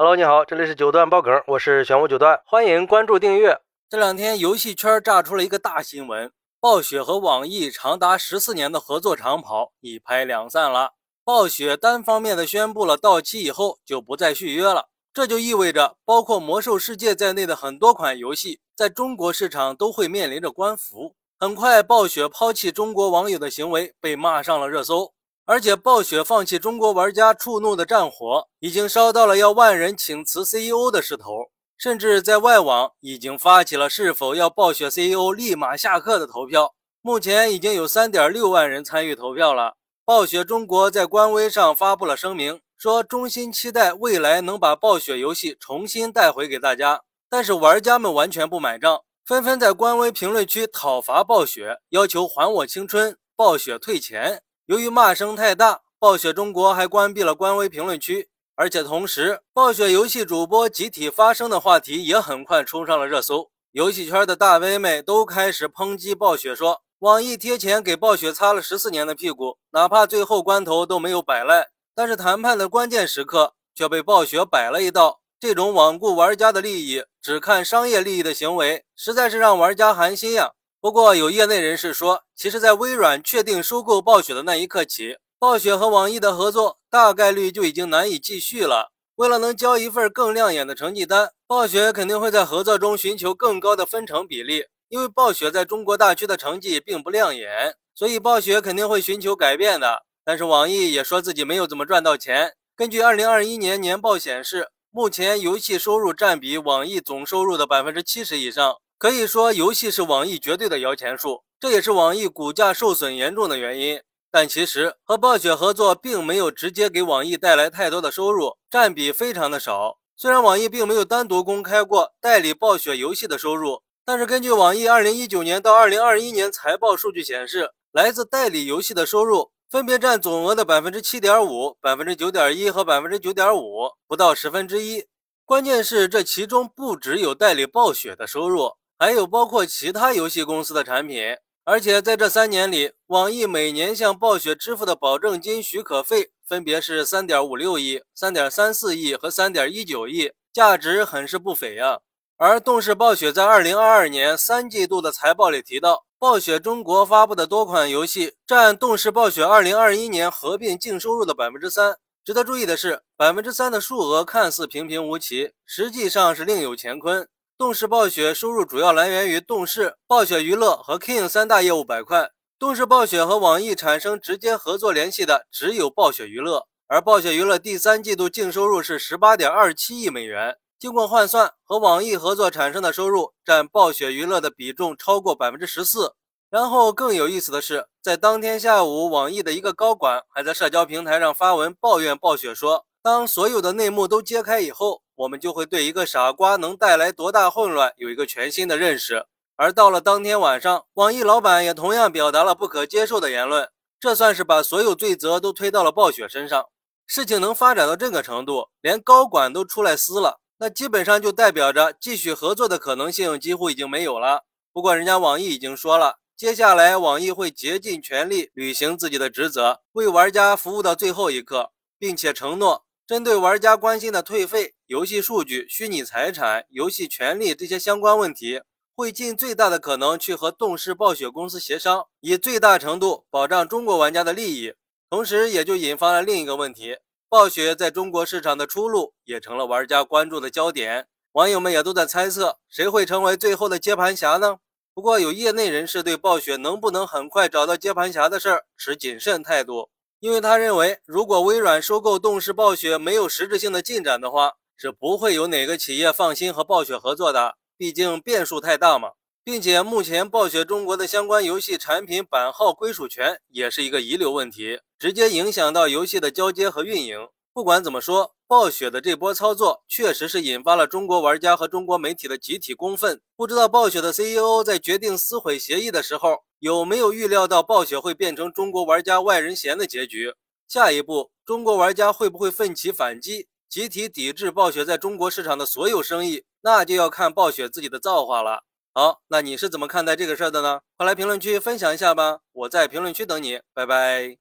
Hello，你好，这里是九段爆梗，我是玄武九段，欢迎关注订阅。这两天游戏圈炸出了一个大新闻，暴雪和网易长达十四年的合作长跑一拍两散了。暴雪单方面的宣布了到期以后就不再续约了，这就意味着包括魔兽世界在内的很多款游戏在中国市场都会面临着关服。很快，暴雪抛弃中国网友的行为被骂上了热搜。而且，暴雪放弃中国玩家触怒的战火，已经烧到了要万人请辞 CEO 的势头，甚至在外网已经发起了是否要暴雪 CEO 立马下课的投票。目前已经有3.6万人参与投票了。暴雪中国在官微上发布了声明，说衷心期待未来能把暴雪游戏重新带回给大家。但是玩家们完全不买账，纷纷在官微评论区讨伐暴雪，要求还我青春，暴雪退钱。由于骂声太大，暴雪中国还关闭了官微评论区，而且同时，暴雪游戏主播集体发声的话题也很快冲上了热搜。游戏圈的大 V 们都开始抨击暴雪，说网易贴钱给暴雪擦了十四年的屁股，哪怕最后关头都没有摆烂，但是谈判的关键时刻却被暴雪摆了一道。这种罔顾玩家的利益，只看商业利益的行为，实在是让玩家寒心呀。不过，有业内人士说，其实，在微软确定收购暴雪的那一刻起，暴雪和网易的合作大概率就已经难以继续了。为了能交一份更亮眼的成绩单，暴雪肯定会在合作中寻求更高的分成比例。因为暴雪在中国大区的成绩并不亮眼，所以暴雪肯定会寻求改变的。但是，网易也说自己没有怎么赚到钱。根据2021年年报显示，目前游戏收入占比网易总收入的百分之七十以上。可以说，游戏是网易绝对的摇钱树，这也是网易股价受损严重的原因。但其实和暴雪合作并没有直接给网易带来太多的收入，占比非常的少。虽然网易并没有单独公开过代理暴雪游戏的收入，但是根据网易2019年到2021年财报数据显示，来自代理游戏的收入分别占总额的百分之七点五、百分之九点一和百分之九点五，不到十分之一。关键是这其中不只有代理暴雪的收入。还有包括其他游戏公司的产品，而且在这三年里，网易每年向暴雪支付的保证金许可费分别是三点五六亿、三点三四亿和三点一九亿，价值很是不菲呀。而动视暴雪在二零二二年三季度的财报里提到，暴雪中国发布的多款游戏占动视暴雪二零二一年合并净收入的百分之三。值得注意的是，百分之三的数额看似平平无奇，实际上是另有乾坤。动视暴雪收入主要来源于动视暴雪娱乐和 King 三大业务板块。动视暴雪和网易产生直接合作联系的只有暴雪娱乐，而暴雪娱乐第三季度净收入是十八点二七亿美元。经过换算，和网易合作产生的收入占暴雪娱乐的比重超过百分之十四。然后更有意思的是，在当天下午，网易的一个高管还在社交平台上发文抱怨暴雪说：“当所有的内幕都揭开以后。”我们就会对一个傻瓜能带来多大混乱有一个全新的认识。而到了当天晚上，网易老板也同样表达了不可接受的言论，这算是把所有罪责都推到了暴雪身上。事情能发展到这个程度，连高管都出来撕了，那基本上就代表着继续合作的可能性几乎已经没有了。不过人家网易已经说了，接下来网易会竭尽全力履行自己的职责，为玩家服务到最后一刻，并且承诺。针对玩家关心的退费、游戏数据、虚拟财产、游戏权利这些相关问题，会尽最大的可能去和动视暴雪公司协商，以最大程度保障中国玩家的利益。同时，也就引发了另一个问题：暴雪在中国市场的出路也成了玩家关注的焦点。网友们也都在猜测，谁会成为最后的接盘侠呢？不过，有业内人士对暴雪能不能很快找到接盘侠的事儿持谨慎态度。因为他认为，如果微软收购动视暴雪没有实质性的进展的话，是不会有哪个企业放心和暴雪合作的。毕竟变数太大嘛，并且目前暴雪中国的相关游戏产品版号归属权也是一个遗留问题，直接影响到游戏的交接和运营。不管怎么说，暴雪的这波操作确实是引发了中国玩家和中国媒体的集体公愤。不知道暴雪的 CEO 在决定撕毁协议的时候，有没有预料到暴雪会变成中国玩家外人嫌的结局？下一步，中国玩家会不会奋起反击，集体抵制暴雪在中国市场的所有生意？那就要看暴雪自己的造化了。好，那你是怎么看待这个事儿的呢？快来评论区分享一下吧，我在评论区等你，拜拜。